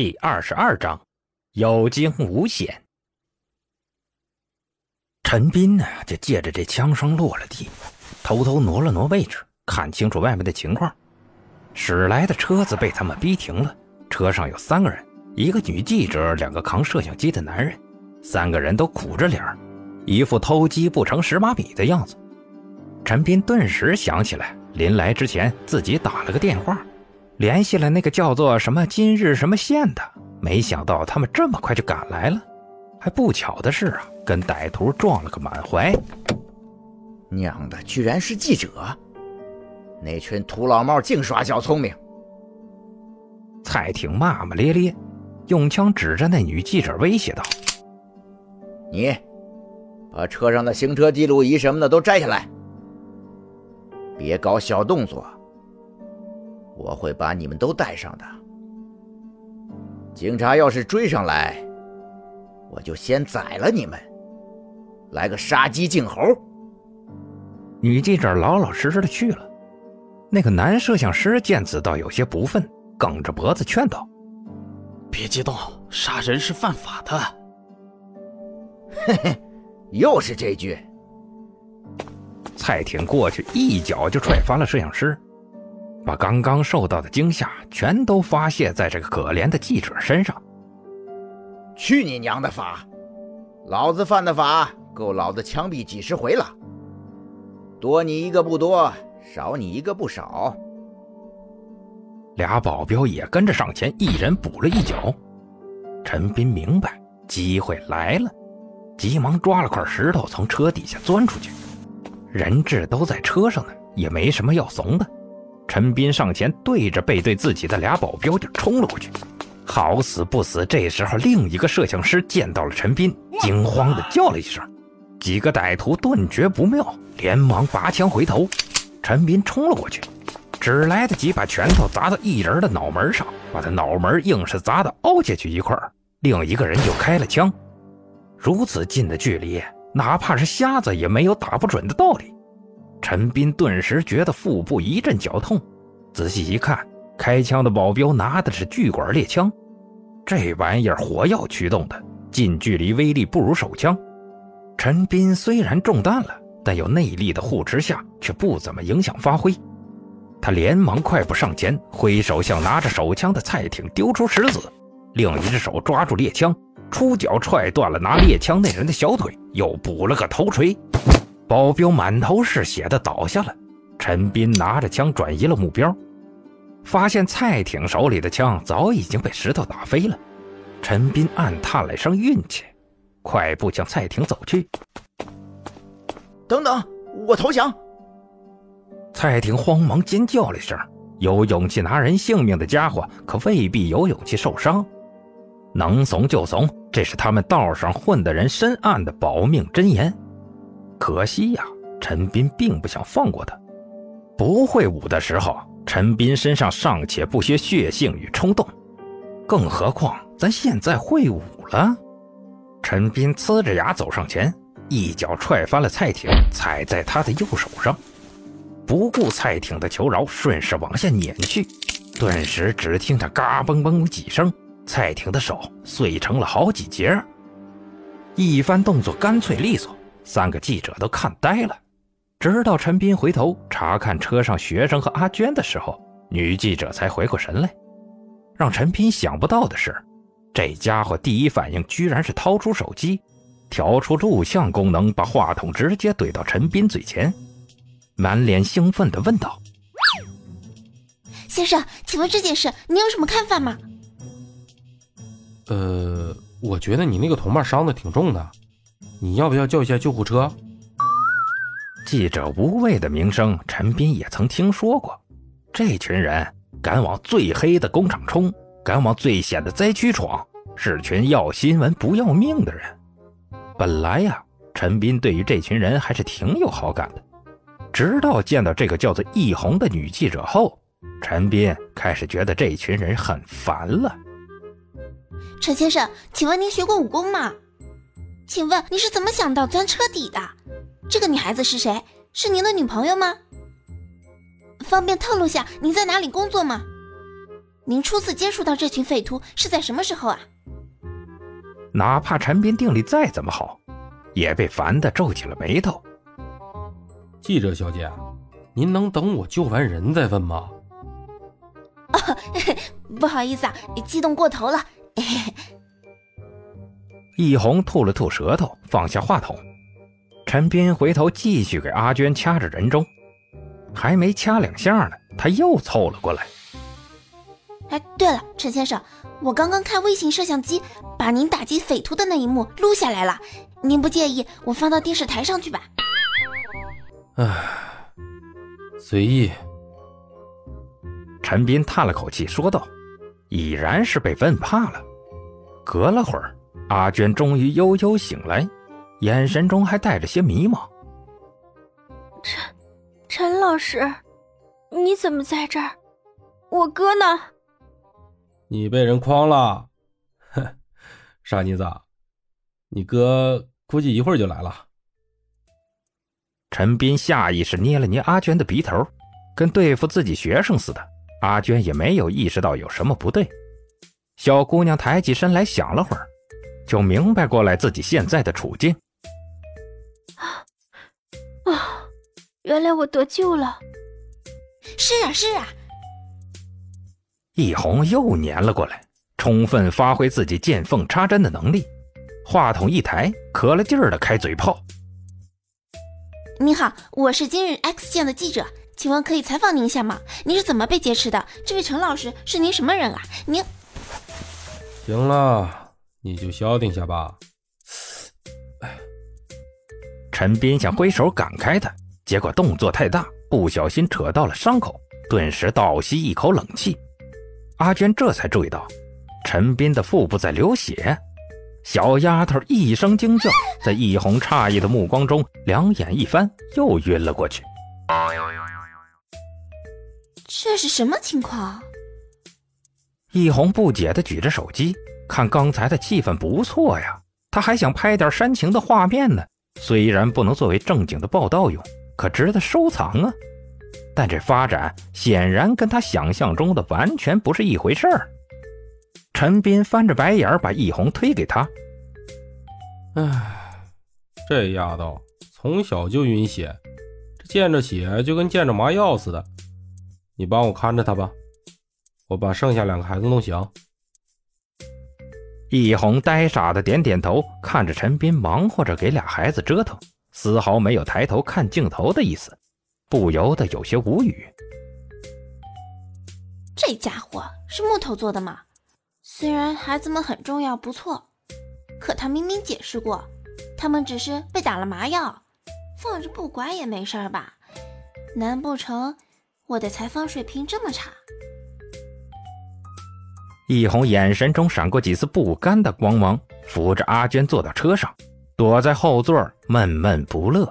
第二十二章，有惊无险。陈斌呢，就借着这枪声落了地，偷偷挪了挪位置，看清楚外面的情况。驶来的车子被他们逼停了，车上有三个人，一个女记者，两个扛摄像机的男人，三个人都苦着脸，一副偷鸡不成蚀把米的样子。陈斌顿时想起来，临来之前自己打了个电话。联系了那个叫做什么今日什么县的，没想到他们这么快就赶来了，还不巧的是啊，跟歹徒撞了个满怀。娘的，居然是记者！那群土老帽净耍小聪明。蔡挺骂骂咧咧，用枪指着那女记者威胁道：“你把车上的行车记录仪什么的都摘下来，别搞小动作。”我会把你们都带上的。警察要是追上来，我就先宰了你们，来个杀鸡儆猴。女记者老老实实的去了。那个男摄像师见此倒有些不忿，梗着脖子劝道：“别激动，杀人是犯法的。”嘿嘿，又是这句。蔡挺过去一脚就踹翻了摄像师。把刚刚受到的惊吓全都发泄在这个可怜的记者身上。去你娘的法！老子犯的法够老子枪毙几十回了。多你一个不多，少你一个不少。俩保镖也跟着上前，一人补了一脚。陈斌明白机会来了，急忙抓了块石头从车底下钻出去。人质都在车上呢，也没什么要怂的。陈斌上前，对着背对自己的俩保镖就冲了过去，好死不死，这时候另一个摄像师见到了陈斌，惊慌的叫了一声。几个歹徒顿觉不妙，连忙拔枪回头。陈斌冲了过去，只来得及把拳头砸到一人的脑门上，把他脑门硬是砸得凹下去一块另一个人就开了枪。如此近的距离，哪怕是瞎子也没有打不准的道理。陈斌顿时觉得腹部一阵绞痛，仔细一看，开枪的保镖拿的是巨管猎枪，这玩意儿火药驱动的，近距离威力不如手枪。陈斌虽然中弹了，但有内力的护持下，却不怎么影响发挥。他连忙快步上前，挥手向拿着手枪的蔡挺丢出石子，另一只手抓住猎枪，出脚踹断了拿猎枪那人的小腿，又补了个头锤。保镖满头是血的倒下了，陈斌拿着枪转移了目标，发现蔡挺手里的枪早已经被石头打飞了。陈斌暗叹了一声运气，快步向蔡挺走去。等等，我投降！蔡挺慌忙尖叫了一声。有勇气拿人性命的家伙，可未必有勇气受伤。能怂就怂，这是他们道上混的人深谙的保命真言。可惜呀，陈斌并不想放过他。不会武的时候，陈斌身上尚且不缺血性与冲动，更何况咱现在会武了。陈斌呲着牙走上前，一脚踹翻了蔡挺，踩在他的右手上，不顾蔡挺的求饶，顺势往下碾去。顿时，只听他嘎嘣嘣几声，蔡挺的手碎成了好几截。一番动作干脆利索。三个记者都看呆了，直到陈斌回头查看车上学生和阿娟的时候，女记者才回过神来。让陈斌想不到的是，这家伙第一反应居然是掏出手机，调出录像功能，把话筒直接怼到陈斌嘴前，满脸兴奋地问道：“先生，请问这件事你有什么看法吗？”“呃，我觉得你那个同伴伤的挺重的。”你要不要叫一下救护车？记者无畏的名声，陈斌也曾听说过。这群人敢往最黑的工厂冲，敢往最险的灾区闯，是群要新闻不要命的人。本来呀，陈斌对于这群人还是挺有好感的。直到见到这个叫做易红的女记者后，陈斌开始觉得这群人很烦了。陈先生，请问您学过武功吗？请问你是怎么想到钻车底的？这个女孩子是谁？是您的女朋友吗？方便透露下您在哪里工作吗？您初次接触到这群匪徒是在什么时候啊？哪怕陈斌定力再怎么好，也被烦得皱起了眉头。记者小姐，您能等我救完人再问吗？哦，不好意思啊，激动过头了。易红吐了吐舌头，放下话筒。陈斌回头继续给阿娟掐着人中，还没掐两下呢，他又凑了过来。哎，对了，陈先生，我刚刚开微型摄像机把您打击匪徒的那一幕录下来了，您不介意我放到电视台上去吧？唉，随意。陈斌叹了口气，说道：“已然是被问怕了。”隔了会儿，阿娟终于悠悠醒来，眼神中还带着些迷茫。陈，陈老师，你怎么在这儿？我哥呢？你被人诓了，哼，傻妮子，你哥估计一会儿就来了。陈斌下意识捏了捏阿娟的鼻头，跟对付自己学生似的。阿娟也没有意识到有什么不对。小姑娘抬起身来，想了会儿，就明白过来自己现在的处境。啊啊！原来我得救了。是啊，是啊。易红又粘了过来，充分发挥自己见缝插针的能力。话筒一抬，可了劲儿的开嘴炮：“你好，我是今日 X 线的记者，请问可以采访您一下吗？您是怎么被劫持的？这位陈老师是您什么人啊？您……行了，你就消停下吧。”陈斌想挥手赶开他，结果动作太大，不小心扯到了伤口，顿时倒吸一口冷气。阿娟这才注意到，陈斌的腹部在流血，小丫头一声惊叫，在易红诧异的目光中，两眼一翻，又晕了过去。这是什么情况？易红不解地举着手机，看刚才的气氛不错呀，他还想拍点煽情的画面呢。虽然不能作为正经的报道用，可值得收藏啊。但这发展显然跟他想象中的完全不是一回事儿。陈斌翻着白眼把易红推给他：“唉，这丫头从小就晕血，这见着血就跟见着麻药似的。你帮我看着她吧，我把剩下两个孩子弄醒。”易红呆傻的点点头，看着陈斌忙活着给俩孩子折腾，丝毫没有抬头看镜头的意思。不由得有些无语。这家伙是木头做的吗？虽然孩子们很重要，不错，可他明明解释过，他们只是被打了麻药，放着不管也没事吧？难不成我的采访水平这么差？易红眼神中闪过几丝不甘的光芒，扶着阿娟坐到车上，躲在后座闷闷不乐。